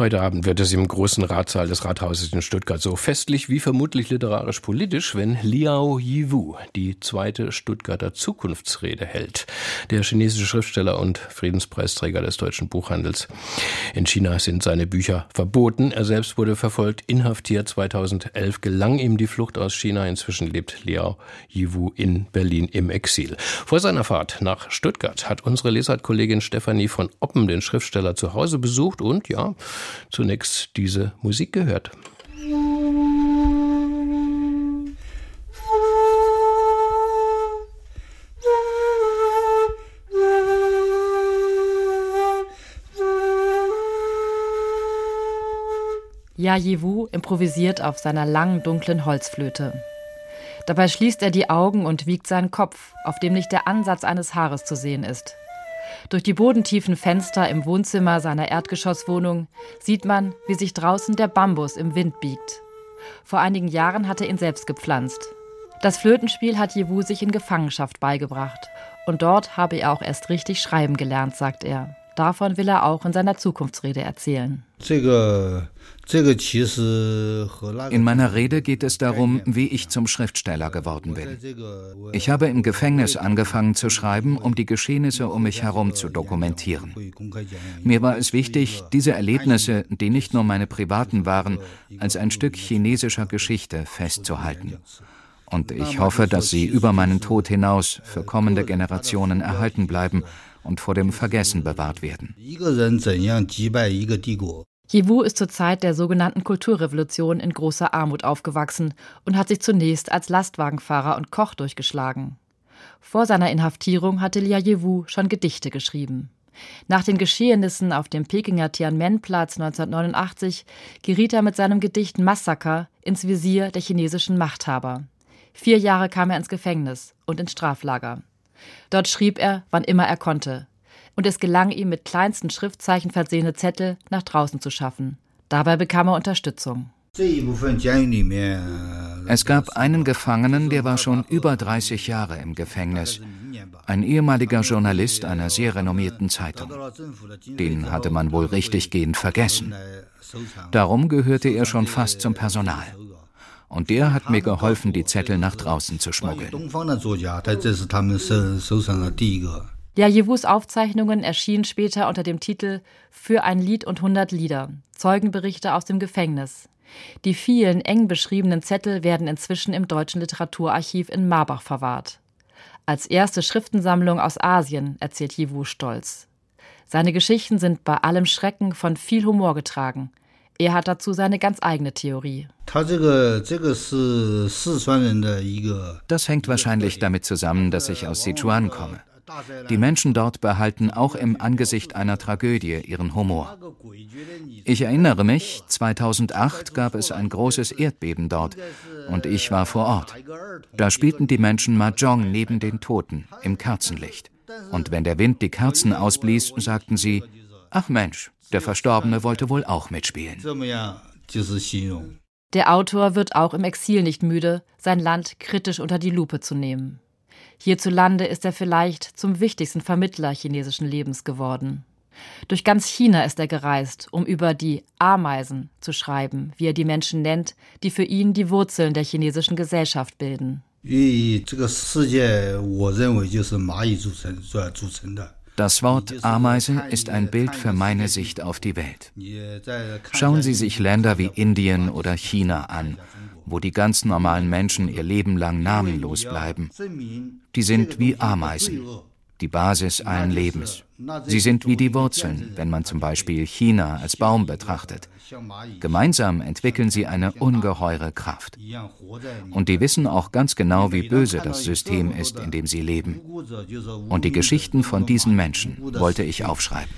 Heute Abend wird es im großen Ratssaal des Rathauses in Stuttgart so festlich wie vermutlich literarisch-politisch, wenn Liao Yiwu die zweite Stuttgarter Zukunftsrede hält. Der chinesische Schriftsteller und Friedenspreisträger des deutschen Buchhandels. In China sind seine Bücher verboten. Er selbst wurde verfolgt, inhaftiert. 2011 gelang ihm die Flucht aus China. Inzwischen lebt Liao Yiwu in Berlin im Exil. Vor seiner Fahrt nach Stuttgart hat unsere Lesart-Kollegin Stefanie von Oppen den Schriftsteller zu Hause besucht und ja, zunächst diese Musik gehört. Ja Yiwu improvisiert auf seiner langen, dunklen Holzflöte. Dabei schließt er die Augen und wiegt seinen Kopf, auf dem nicht der Ansatz eines Haares zu sehen ist. Durch die bodentiefen Fenster im Wohnzimmer seiner Erdgeschosswohnung sieht man, wie sich draußen der Bambus im Wind biegt. Vor einigen Jahren hat er ihn selbst gepflanzt. Das Flötenspiel hat Jewu sich in Gefangenschaft beigebracht. Und dort habe er auch erst richtig schreiben gelernt, sagt er. Davon will er auch in seiner Zukunftsrede erzählen. In meiner Rede geht es darum, wie ich zum Schriftsteller geworden bin. Ich habe im Gefängnis angefangen zu schreiben, um die Geschehnisse um mich herum zu dokumentieren. Mir war es wichtig, diese Erlebnisse, die nicht nur meine privaten waren, als ein Stück chinesischer Geschichte festzuhalten. Und ich hoffe, dass sie über meinen Tod hinaus für kommende Generationen erhalten bleiben und vor dem Vergessen bewahrt werden. Jiwu ist zur Zeit der sogenannten Kulturrevolution in großer Armut aufgewachsen und hat sich zunächst als Lastwagenfahrer und Koch durchgeschlagen. Vor seiner Inhaftierung hatte Lia Jiwu schon Gedichte geschrieben. Nach den Geschehnissen auf dem Pekinger Tiananmen-Platz 1989 geriet er mit seinem Gedicht Massaker ins Visier der chinesischen Machthaber. Vier Jahre kam er ins Gefängnis und ins Straflager. Dort schrieb er, wann immer er konnte. Und es gelang ihm, mit kleinsten Schriftzeichen versehene Zettel nach draußen zu schaffen. Dabei bekam er Unterstützung. Es gab einen Gefangenen, der war schon über 30 Jahre im Gefängnis. Ein ehemaliger Journalist einer sehr renommierten Zeitung. Den hatte man wohl richtiggehend vergessen. Darum gehörte er schon fast zum Personal und der hat mir geholfen, die Zettel nach draußen zu schmuggeln. Ja, Jewus Aufzeichnungen erschienen später unter dem Titel Für ein Lied und 100 Lieder, Zeugenberichte aus dem Gefängnis. Die vielen eng beschriebenen Zettel werden inzwischen im Deutschen Literaturarchiv in Marbach verwahrt. Als erste Schriftensammlung aus Asien, erzählt Jiwu stolz. Seine Geschichten sind bei allem Schrecken von viel Humor getragen. Er hat dazu seine ganz eigene Theorie. Das hängt wahrscheinlich damit zusammen, dass ich aus Sichuan komme. Die Menschen dort behalten auch im Angesicht einer Tragödie ihren Humor. Ich erinnere mich, 2008 gab es ein großes Erdbeben dort und ich war vor Ort. Da spielten die Menschen Mahjong neben den Toten im Kerzenlicht. Und wenn der Wind die Kerzen ausblies, sagten sie, ach Mensch, der Verstorbene wollte wohl auch mitspielen. Der Autor wird auch im Exil nicht müde, sein Land kritisch unter die Lupe zu nehmen. Hierzulande ist er vielleicht zum wichtigsten Vermittler chinesischen Lebens geworden. Durch ganz China ist er gereist, um über die Ameisen zu schreiben, wie er die Menschen nennt, die für ihn die Wurzeln der chinesischen Gesellschaft bilden. 以这个世界，我认为就是蚂蚁组成所组成的。 das Wort Ameise ist ein Bild für meine Sicht auf die Welt. Schauen Sie sich Länder wie Indien oder China an, wo die ganz normalen Menschen ihr Leben lang namenlos bleiben. Die sind wie Ameisen die Basis allen Lebens. Sie sind wie die Wurzeln, wenn man zum Beispiel China als Baum betrachtet. Gemeinsam entwickeln sie eine ungeheure Kraft. Und die wissen auch ganz genau, wie böse das System ist, in dem sie leben. Und die Geschichten von diesen Menschen wollte ich aufschreiben.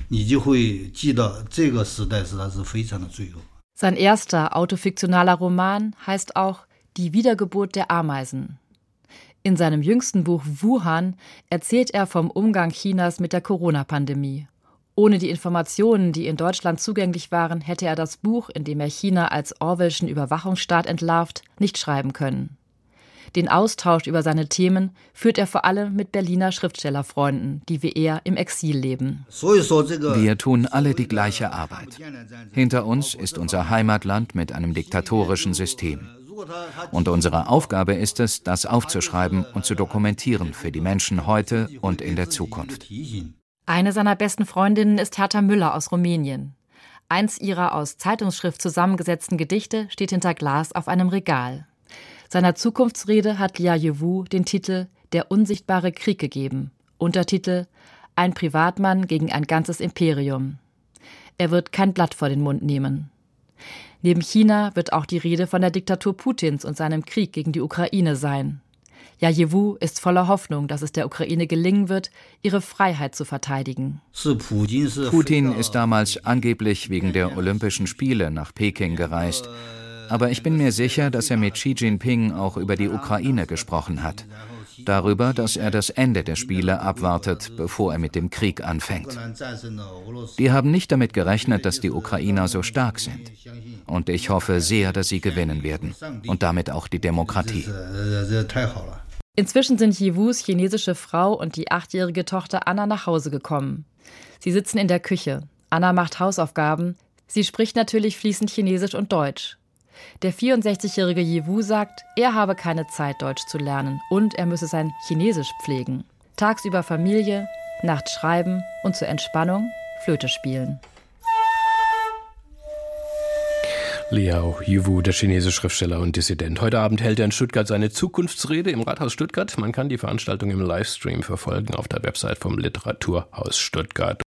Sein erster autofiktionaler Roman heißt auch Die Wiedergeburt der Ameisen. In seinem jüngsten Buch Wuhan erzählt er vom Umgang Chinas mit der Corona-Pandemie. Ohne die Informationen, die in Deutschland zugänglich waren, hätte er das Buch, in dem er China als Orwellschen Überwachungsstaat entlarvt, nicht schreiben können. Den Austausch über seine Themen führt er vor allem mit Berliner Schriftstellerfreunden, die wie er im Exil leben. Wir tun alle die gleiche Arbeit. Hinter uns ist unser Heimatland mit einem diktatorischen System. Und unsere Aufgabe ist es, das aufzuschreiben und zu dokumentieren für die Menschen heute und in der Zukunft. Eine seiner besten Freundinnen ist Hertha Müller aus Rumänien. Eins ihrer aus Zeitungsschrift zusammengesetzten Gedichte steht hinter Glas auf einem Regal. Seiner Zukunftsrede hat Lia Yewu den Titel Der unsichtbare Krieg gegeben. Untertitel Ein Privatmann gegen ein ganzes Imperium. Er wird kein Blatt vor den Mund nehmen. Neben China wird auch die Rede von der Diktatur Putins und seinem Krieg gegen die Ukraine sein. Jajewu ist voller Hoffnung, dass es der Ukraine gelingen wird, ihre Freiheit zu verteidigen. Putin ist damals angeblich wegen der Olympischen Spiele nach Peking gereist. Aber ich bin mir sicher, dass er mit Xi Jinping auch über die Ukraine gesprochen hat darüber, dass er das Ende der Spiele abwartet, bevor er mit dem Krieg anfängt. Die haben nicht damit gerechnet, dass die Ukrainer so stark sind. Und ich hoffe sehr, dass sie gewinnen werden und damit auch die Demokratie. Inzwischen sind Yewus chinesische Frau und die achtjährige Tochter Anna nach Hause gekommen. Sie sitzen in der Küche. Anna macht Hausaufgaben. Sie spricht natürlich fließend Chinesisch und Deutsch. Der 64-jährige Yewu sagt, er habe keine Zeit, Deutsch zu lernen und er müsse sein Chinesisch pflegen. Tagsüber Familie, nachts schreiben und zur Entspannung Flöte spielen. Liao Yiwu, der chinesische Schriftsteller und Dissident. Heute Abend hält er in Stuttgart seine Zukunftsrede im Rathaus Stuttgart. Man kann die Veranstaltung im Livestream verfolgen auf der Website vom Literaturhaus Stuttgart.